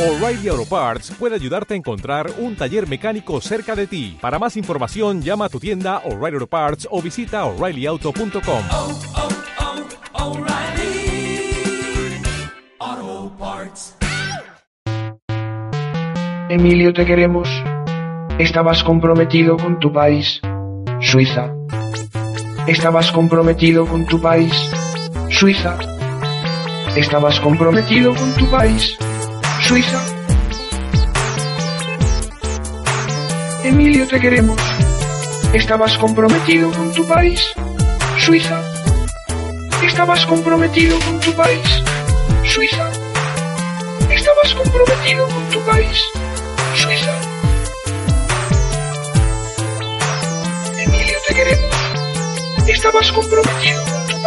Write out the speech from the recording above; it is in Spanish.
O'Reilly Auto Parts puede ayudarte a encontrar un taller mecánico cerca de ti. Para más información, llama a tu tienda O'Reilly Auto Parts o visita oreillyauto.com. oh, oh, Parts. Emilio, te queremos. Estabas comprometido con tu país, Suiza. Estabas comprometido con tu país, Suiza. Estabas comprometido con tu país, Suiza. Emilio, te queremos. Estabas comprometido con tu país, Suiza. Estabas comprometido con tu país, Suiza. Estabas comprometido con tu país, Suiza. Emilio, te queremos. Estabas comprometido con tu.